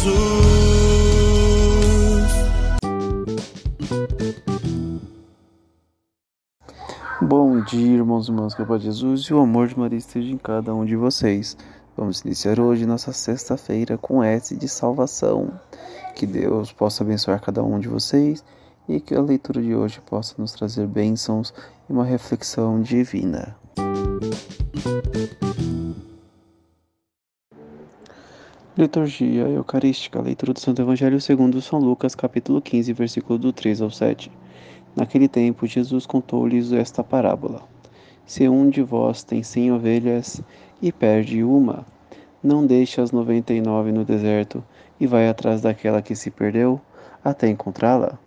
Jesus. Bom dia, irmãos e irmãs, que a Jesus e o amor de Maria esteja em cada um de vocês. Vamos iniciar hoje nossa sexta-feira com S de salvação. Que Deus possa abençoar cada um de vocês e que a leitura de hoje possa nos trazer bênçãos e uma reflexão divina. Liturgia Eucarística, leitura do Santo Evangelho segundo São Lucas, capítulo 15, versículo do 3 ao 7. Naquele tempo, Jesus contou-lhes esta parábola: Se um de vós tem cem ovelhas e perde uma, não deixe as noventa e nove no deserto e vai atrás daquela que se perdeu até encontrá-la.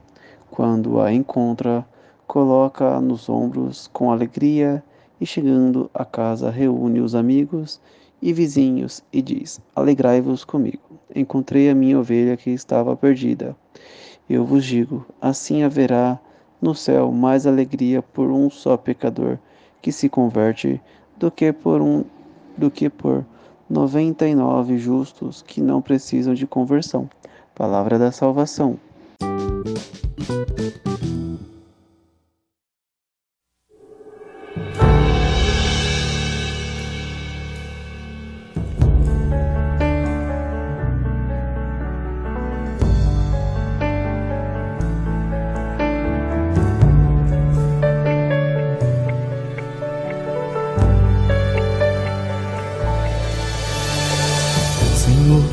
Quando a encontra, coloca-a nos ombros com alegria e, chegando a casa, reúne os amigos e vizinhos e diz: Alegrai-vos comigo. Encontrei a minha ovelha que estava perdida. Eu vos digo: assim haverá no céu mais alegria por um só pecador que se converte do que por um do que por noventa e nove justos que não precisam de conversão. Palavra da salvação.